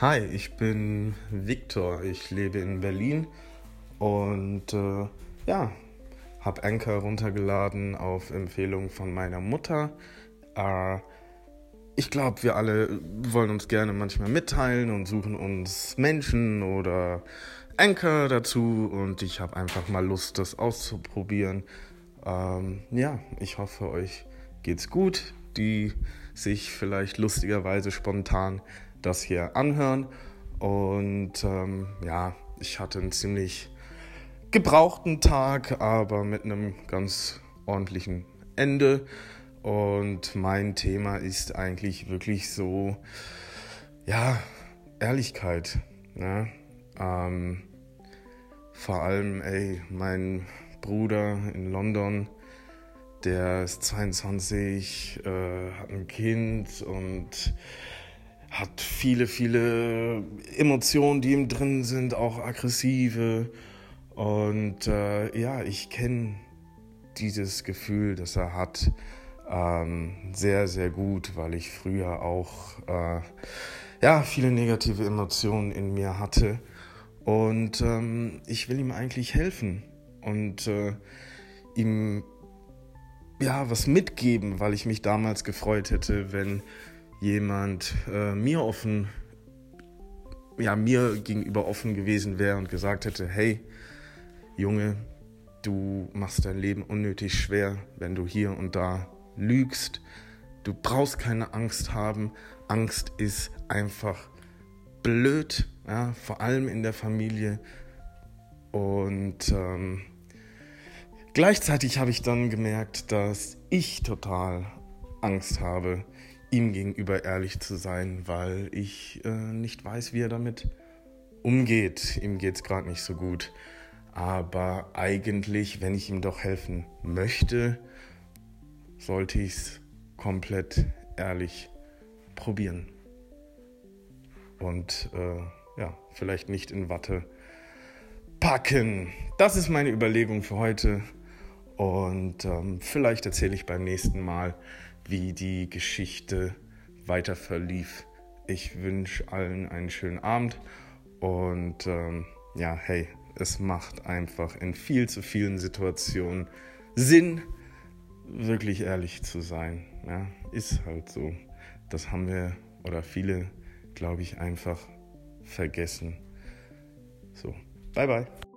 Hi, ich bin Viktor. Ich lebe in Berlin und äh, ja, habe Anchor runtergeladen auf Empfehlung von meiner Mutter. Äh, ich glaube, wir alle wollen uns gerne manchmal mitteilen und suchen uns Menschen oder Anchor dazu und ich habe einfach mal Lust, das auszuprobieren. Ähm, ja, ich hoffe, euch geht's gut, die sich vielleicht lustigerweise spontan das hier anhören. Und ähm, ja, ich hatte einen ziemlich gebrauchten Tag, aber mit einem ganz ordentlichen Ende. Und mein Thema ist eigentlich wirklich so, ja, Ehrlichkeit. Ne? Ähm, vor allem, ey, mein Bruder in London, der ist 22, äh, hat ein Kind und hat viele, viele Emotionen, die ihm drin sind, auch aggressive. Und äh, ja, ich kenne dieses Gefühl, das er hat, ähm, sehr, sehr gut, weil ich früher auch äh, ja, viele negative Emotionen in mir hatte. Und ähm, ich will ihm eigentlich helfen und äh, ihm ja was mitgeben, weil ich mich damals gefreut hätte, wenn jemand äh, mir offen, ja, mir gegenüber offen gewesen wäre und gesagt hätte, hey, Junge, du machst dein Leben unnötig schwer, wenn du hier und da lügst. Du brauchst keine Angst haben. Angst ist einfach blöd, ja, vor allem in der Familie. Und ähm, gleichzeitig habe ich dann gemerkt, dass ich total Angst habe, ihm gegenüber ehrlich zu sein, weil ich äh, nicht weiß, wie er damit umgeht. Ihm geht es gerade nicht so gut. Aber eigentlich, wenn ich ihm doch helfen möchte, sollte ich es komplett ehrlich probieren. Und äh, ja, vielleicht nicht in Watte packen. Das ist meine Überlegung für heute. Und ähm, vielleicht erzähle ich beim nächsten Mal, wie die Geschichte weiter verlief. Ich wünsche allen einen schönen Abend und ähm, ja, hey, es macht einfach in viel zu vielen Situationen Sinn, wirklich ehrlich zu sein. Ja, ist halt so. Das haben wir oder viele, glaube ich, einfach vergessen. So, bye bye.